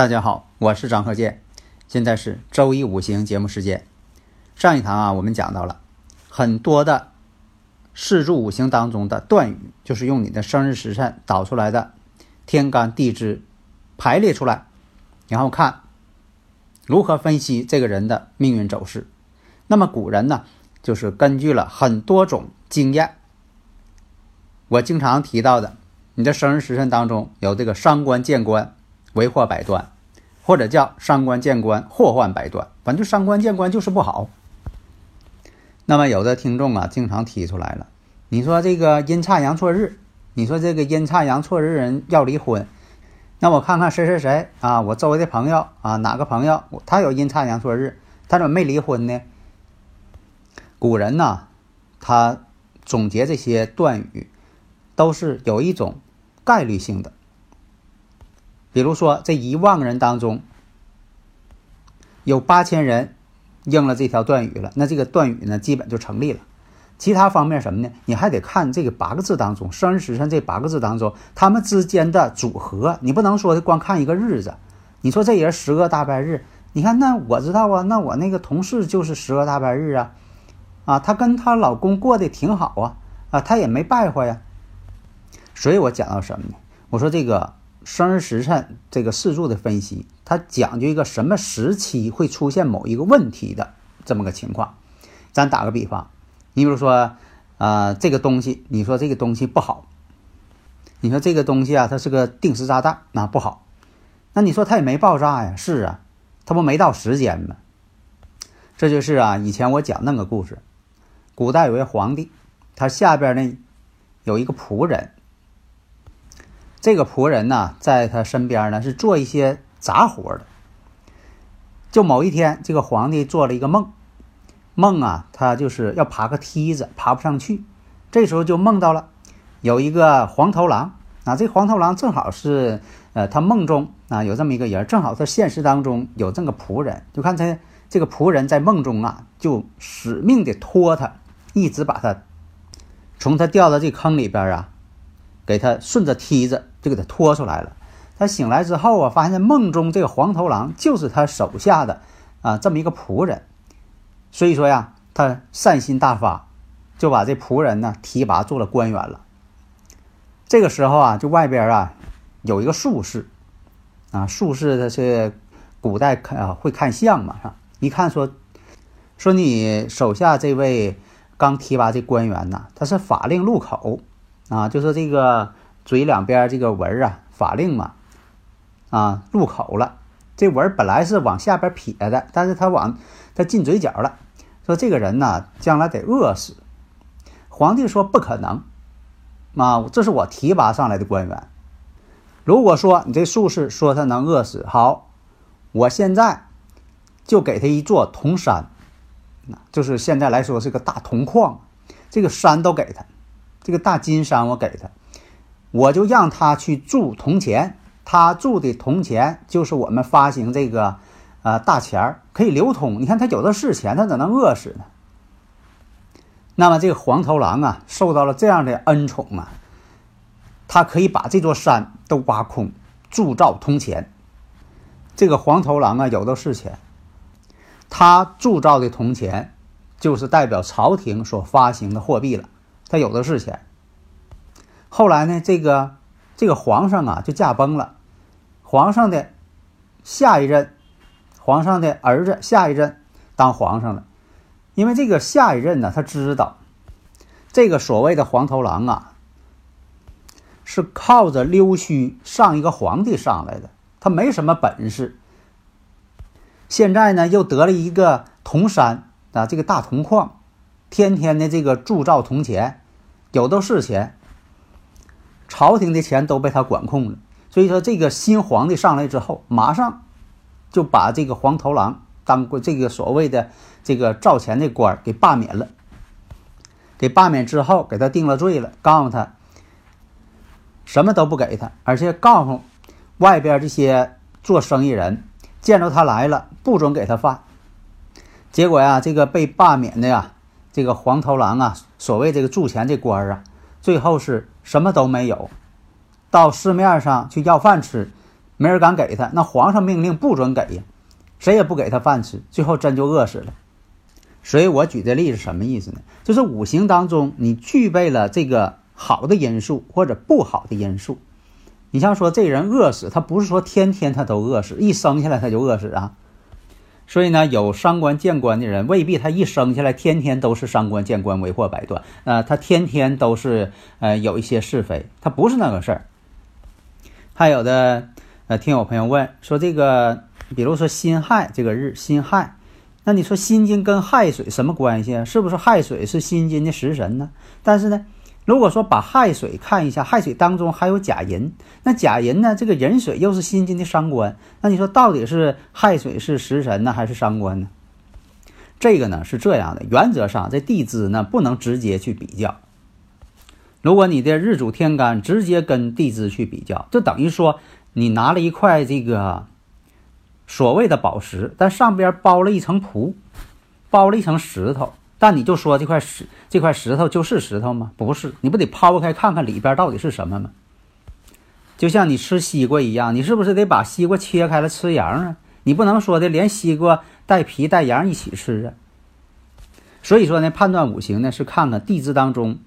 大家好，我是张鹤剑，现在是周一五行节目时间。上一堂啊，我们讲到了很多的四柱五行当中的断语，就是用你的生日时辰导出来的天干地支排列出来，然后看如何分析这个人的命运走势。那么古人呢，就是根据了很多种经验。我经常提到的，你的生日时辰当中有这个伤官见官。为祸百端，或者叫伤官见官，祸患百端。反正伤官见官就是不好。那么有的听众啊，经常提出来了，你说这个阴差阳错日，你说这个阴差阳错日人要离婚，那我看看谁谁谁啊，我周围的朋友啊，哪个朋友他有阴差阳错日，他怎么没离婚呢？古人呢，他总结这些断语，都是有一种概率性的。比如说，这一万个人当中，有八千人应了这条断语了，那这个断语呢，基本就成立了。其他方面什么呢？你还得看这个八个字当中，生日时辰这八个字当中，他们之间的组合。你不能说光看一个日子。你说这人十个大败日，你看那我知道啊，那我那个同事就是十个大败日啊，啊，她跟她老公过得挺好啊，啊，她也没败坏呀。所以我讲到什么呢？我说这个。生日时辰这个四柱的分析，它讲究一个什么时期会出现某一个问题的这么个情况。咱打个比方，你比如说，啊，这个东西，你说这个东西不好，你说这个东西啊，它是个定时炸弹，那不好。那你说它也没爆炸呀？是啊，它不没到时间吗？这就是啊，以前我讲那个故事，古代有位皇帝，他下边呢有一个仆人。这个仆人呢，在他身边呢是做一些杂活的。就某一天，这个皇帝做了一个梦，梦啊，他就是要爬个梯子，爬不上去。这时候就梦到了有一个黄头狼啊，这黄头狼正好是呃，他梦中啊有这么一个人，正好他现实当中有这么个仆人。就看他这个仆人在梦中啊，就死命的拖他，一直把他从他掉到这坑里边啊。给他顺着梯子就给他拖出来了。他醒来之后啊，发现梦中这个黄头狼就是他手下的啊这么一个仆人。所以说呀，他善心大发，就把这仆人呢提拔做了官员了。这个时候啊，就外边啊有一个术士啊，术士他是古代看啊会看相嘛，是吧？一看说说你手下这位刚提拔这官员呐，他是法令入口。啊，就是这个嘴两边这个纹啊，法令嘛，啊入口了，这纹本来是往下边撇的，但是他往他进嘴角了，说这个人呢将来得饿死。皇帝说不可能，啊，这是我提拔上来的官员。如果说你这术士说他能饿死，好，我现在就给他一座铜山，就是现在来说是个大铜矿，这个山都给他，这个大金山我给他，我就让他去铸铜钱，他铸的铜钱就是我们发行这个呃大钱儿可以流通。你看他有的是钱，他怎能饿死呢？那么这个黄头狼啊，受到了这样的恩宠啊，他可以把这座山都挖空，铸造铜钱。这个黄头狼啊，有的是钱，他铸造的铜钱就是代表朝廷所发行的货币了，他有的是钱。后来呢，这个这个皇上啊就驾崩了，皇上的下一任，皇上的儿子下一任当皇上了。因为这个下一任呢，他知道，这个所谓的黄头狼啊，是靠着溜须上一个皇帝上来的，他没什么本事。现在呢，又得了一个铜山啊，这个大铜矿，天天的这个铸造铜钱，有的是钱，朝廷的钱都被他管控了。所以说，这个新皇帝上来之后，马上就把这个黄头狼当过这个所谓的。这个赵钱的官给罢免了，给罢免之后给他定了罪了，告诉他什么都不给他，而且告诉外边这些做生意人见着他来了不准给他饭。结果呀，这个被罢免的呀，这个黄头狼啊，所谓这个铸钱这官啊，最后是什么都没有，到市面上去要饭吃，没人敢给他，那皇上命令不准给呀，谁也不给他饭吃，最后真就饿死了。所以我举这例子什么意思呢？就是五行当中你具备了这个好的因素或者不好的因素。你像说这人饿死，他不是说天天他都饿死，一生下来他就饿死啊。所以呢，有伤官见官的人未必他一生下来天天都是伤官见官为祸百端，呃，他天天都是呃有一些是非，他不是那个事儿。还有的呃，听有朋友问说这个，比如说辛亥这个日，辛亥。那你说辛金跟亥水什么关系啊？是不是亥水是辛金的食神呢？但是呢，如果说把亥水看一下，亥水当中还有甲寅，那甲寅呢，这个寅水又是辛金的伤官，那你说到底是亥水是食神呢，还是伤官呢？这个呢是这样的，原则上这地支呢不能直接去比较。如果你的日主天干直接跟地支去比较，就等于说你拿了一块这个。所谓的宝石，但上边包了一层砣，包了一层石头，但你就说这块石这块石头就是石头吗？不是，你不得抛开看看里边到底是什么吗？就像你吃西瓜一样，你是不是得把西瓜切开了吃瓤啊？你不能说的连西瓜带皮带瓤一起吃啊。所以说呢，判断五行呢是看看地支当中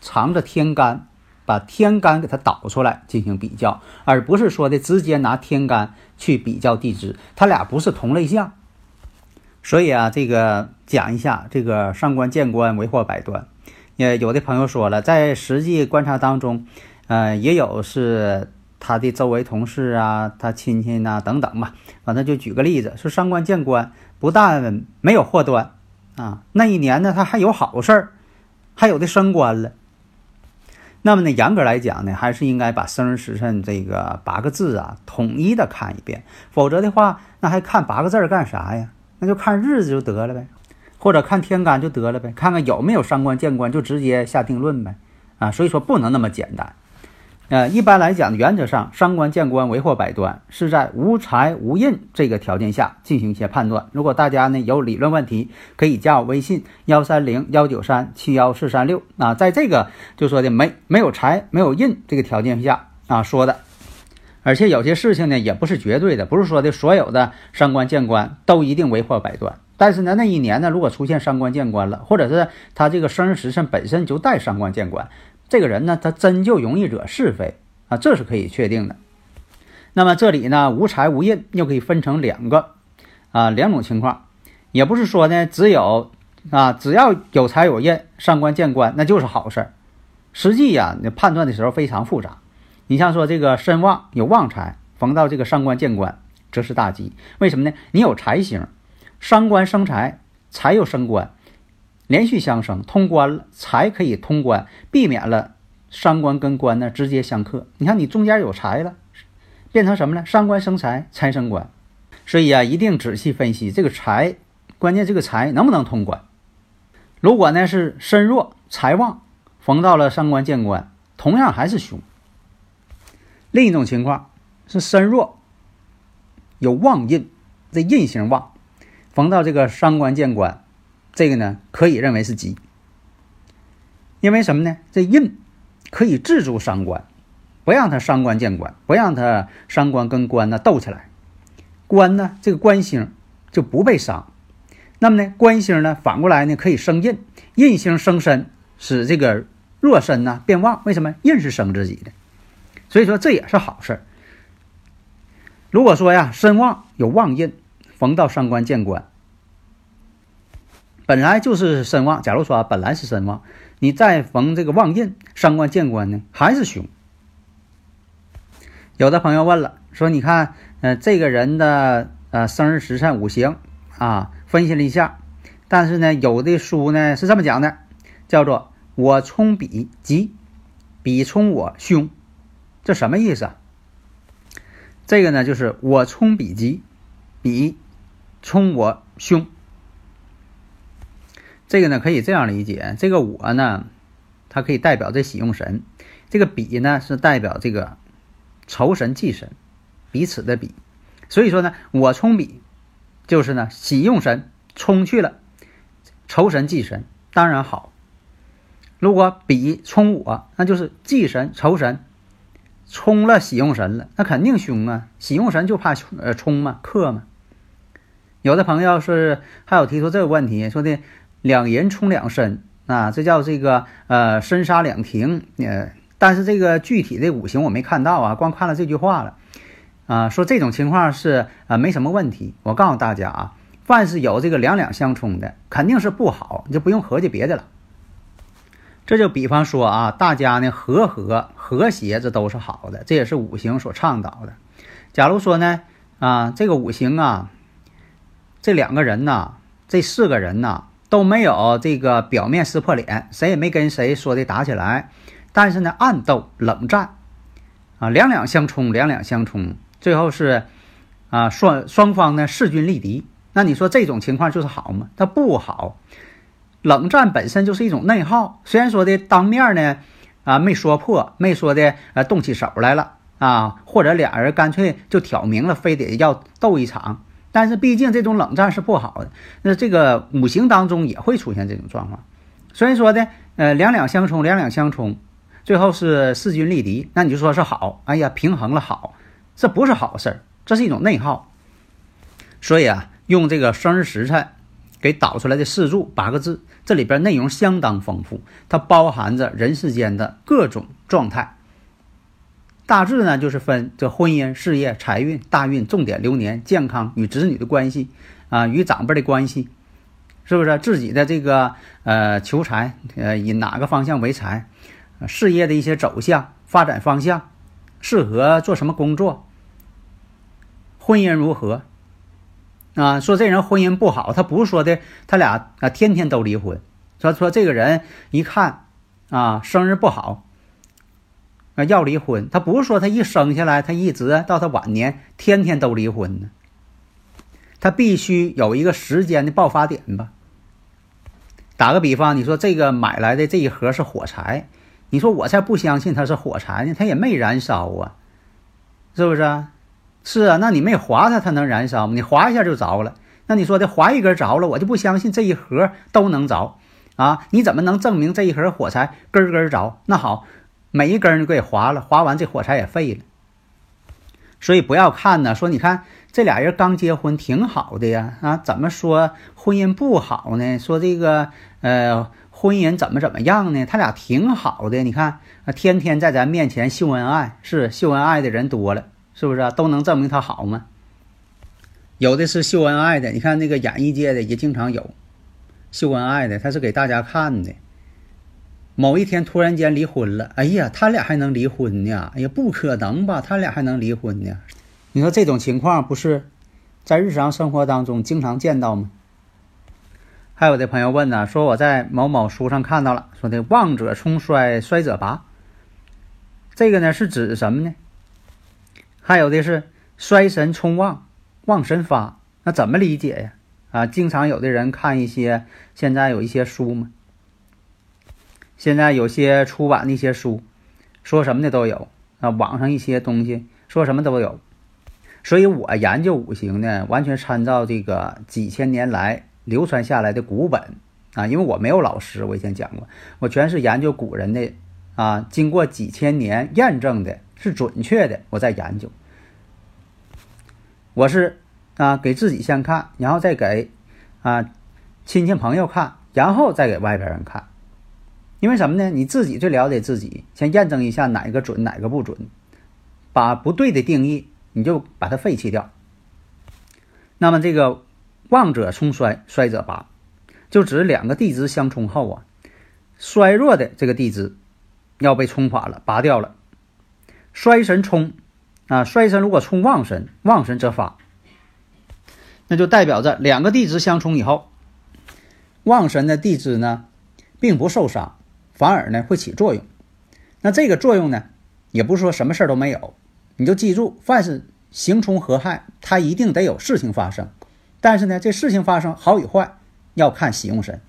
藏着天干。把天干给它导出来进行比较，而不是说的直接拿天干去比较地支，它俩不是同类项。所以啊，这个讲一下这个伤官见官为祸百端。也有的朋友说了，在实际观察当中，呃，也有是他的周围同事啊、他亲戚呐等等吧。反正就举个例子，说伤官见官不但没有祸端啊，那一年呢他还有好事儿，还有的升官了。那么呢，严格来讲呢，还是应该把生日时辰这个八个字啊，统一的看一遍。否则的话，那还看八个字干啥呀？那就看日子就得了呗，或者看天干就得了呗，看看有没有伤官见官，就直接下定论呗。啊，所以说不能那么简单。呃，一般来讲，原则上伤官见官为祸百端，是在无财无印这个条件下进行一些判断。如果大家呢有理论问题，可以加我微信幺三零幺九三七幺四三六啊，在这个就说的没没有财没有印这个条件下啊说的，而且有些事情呢也不是绝对的，不是说的所有的伤官见官都一定为祸百端。但是呢，那一年呢如果出现伤官见官了，或者是他这个生日时辰本身就带伤官见官。这个人呢，他真就容易惹是非啊，这是可以确定的。那么这里呢，无财无印又可以分成两个啊两种情况，也不是说呢只有啊只要有财有印，伤官见官那就是好事儿实际呀，你判断的时候非常复杂。你像说这个身旺有旺财，逢到这个伤官见官，则是大吉。为什么呢？你有财星，伤官生财，财又生官，连续相生，通关了，财可以通关，避免了伤官跟官呢直接相克。你看你中间有财了，变成什么呢？伤官生财，财生官。所以啊，一定仔细分析这个财，关键这个财能不能通关。如果呢是身弱财旺，逢到了伤官见官，同样还是凶。另一种情况是身弱有旺印，这印星旺，逢到这个伤官见官，这个呢可以认为是吉。因为什么呢？这印可以制住伤官，不让他伤官见官，不让他伤官跟官呢斗起来。官呢，这个官星就不被伤。那么呢，官星呢，反过来呢，可以生印，印星生身，使这个弱身呢变旺。为什么？印是生自己的，所以说这也是好事儿。如果说呀，身旺有旺印，逢到伤官见官，本来就是身旺。假如说，本来是身旺，你再逢这个旺印，伤官见官呢，还是凶。有的朋友问了，说你看，呃，这个人的呃生日时辰五行啊。分析了一下，但是呢，有的书呢是这么讲的，叫做“我冲比吉，比冲我凶”，这什么意思啊？这个呢就是我冲比吉，比冲我凶。这个呢可以这样理解，这个我呢，它可以代表这喜用神，这个比呢是代表这个仇神忌神，彼此的比。所以说呢，我冲比。就是呢，喜用神冲去了，仇神忌神当然好。如果比冲我，那就是忌神仇神冲了喜用神了，那肯定凶啊！喜用神就怕呃冲嘛克嘛。有的朋友是还有提出这个问题，说的两人冲两身啊，这叫这个呃身杀两庭呃，但是这个具体的五行我没看到啊，光看了这句话了。啊，说这种情况是啊，没什么问题。我告诉大家啊，凡是有这个两两相冲的，肯定是不好，你就不用合计别的了。这就比方说啊，大家呢和和和谐，这都是好的，这也是五行所倡导的。假如说呢啊，这个五行啊，这两个人呐，这四个人呐都没有这个表面撕破脸，谁也没跟谁说的打起来，但是呢暗斗冷战啊，两两相冲，两两相冲。最后是，啊双双方呢势均力敌，那你说这种情况就是好吗？它不好。冷战本身就是一种内耗，虽然说的当面呢，啊没说破，没说的呃动起手来了啊，或者俩人干脆就挑明了，非得要斗一场，但是毕竟这种冷战是不好的。那这个五行当中也会出现这种状况，所以说的呃两两相冲，两两相冲，最后是势均力敌，那你就说是好，哎呀平衡了好。这不是好事儿，这是一种内耗。所以啊，用这个生日时辰给导出来的四柱八个字，这里边内容相当丰富，它包含着人世间的各种状态。大致呢，就是分这婚姻、事业、财运、大运、重点流年、健康与子女的关系啊，与长辈的关系，是不是自己的这个呃求财呃以哪个方向为财，事业的一些走向、发展方向。适合做什么工作？婚姻如何？啊，说这人婚姻不好，他不是说的他俩啊天天都离婚。说说这个人一看啊生日不好啊要离婚，他不是说他一生下来他一直到他晚年天天都离婚呢。他必须有一个时间的爆发点吧。打个比方，你说这个买来的这一盒是火柴。你说我才不相信它是火柴呢，它也没燃烧啊，是不是？是啊，那你没划它，它能燃烧吗？你划一下就着了。那你说的划一根着了，我就不相信这一盒都能着啊？你怎么能证明这一盒火柴根根着？那好，每一根就给划了，划完这火柴也废了。所以不要看呢，说你看这俩人刚结婚挺好的呀，啊，怎么说婚姻不好呢？说这个呃。婚姻怎么怎么样呢？他俩挺好的，你看，天天在咱面前秀恩爱，是秀恩爱的人多了，是不是啊？都能证明他好吗？有的是秀恩爱的，你看那个演艺界的也经常有秀恩爱的，他是给大家看的某一天突然间离婚了，哎呀，他俩还能离婚呢？哎呀，不可能吧？他俩还能离婚呢？你说这种情况不是在日常生活当中经常见到吗？还有的朋友问呢，说我在某某书上看到了，说的旺者冲衰，衰者拔，这个呢是指什么呢？还有的是衰神冲旺，旺神发，那怎么理解呀？啊，经常有的人看一些现在有一些书嘛，现在有些出版的一些书，说什么的都有啊，网上一些东西说什么都有，所以我研究五行呢，完全参照这个几千年来流传下来的古本啊，因为我没有老师，我以前讲过，我全是研究古人的啊，经过几千年验证的。是准确的，我在研究。我是啊，给自己先看，然后再给啊亲戚朋友看，然后再给外边人看。因为什么呢？你自己最了解自己，先验证一下哪个准，哪个不准。把不对的定义，你就把它废弃掉。那么这个旺者冲衰，衰者拔，就指两个地支相冲后啊，衰弱的这个地支要被冲垮了，拔掉了。衰神冲，啊，衰神如果冲旺神，旺神则发，那就代表着两个地支相冲以后，旺神的地支呢，并不受伤，反而呢会起作用。那这个作用呢，也不是说什么事儿都没有，你就记住，凡是刑冲合害，它一定得有事情发生。但是呢，这事情发生好与坏，要看喜用神。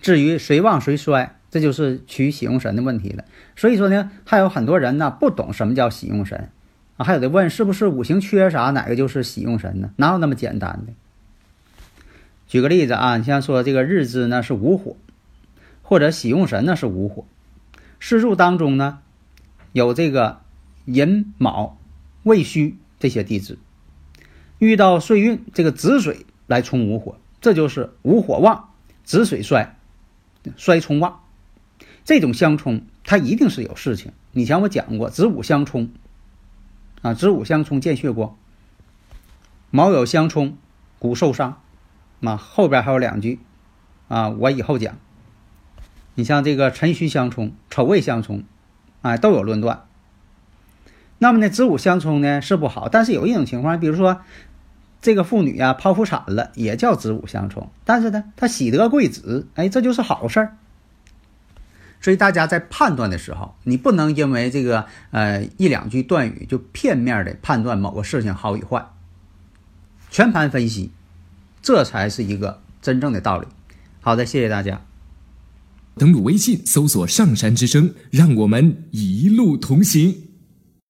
至于谁旺谁衰。这就是取喜用神的问题了，所以说呢，还有很多人呢不懂什么叫喜用神啊，还有的问是不是五行缺啥哪个就是喜用神呢？哪有那么简单的？举个例子啊，你像说这个日支呢是午火，或者喜用神呢是午火，四柱当中呢有这个寅卯未戌这些地支，遇到岁运这个子水来冲午火，这就是午火旺，子水衰，衰冲旺。这种相冲，它一定是有事情。你像我讲过，子午相冲，啊，子午相冲见血光，卯酉相冲，骨受伤，啊，后边还有两句，啊，我以后讲。你像这个辰戌相冲，丑未相冲，啊，都有论断。那么呢，子午相冲呢是不好，但是有一种情况，比如说这个妇女啊剖腹产了，也叫子午相冲，但是呢，她喜得贵子，哎，这就是好事儿。所以大家在判断的时候，你不能因为这个呃一两句断语就片面的判断某个事情好与坏，全盘分析，这才是一个真正的道理。好的，谢谢大家。登录微信搜索“上山之声”，让我们一路同行。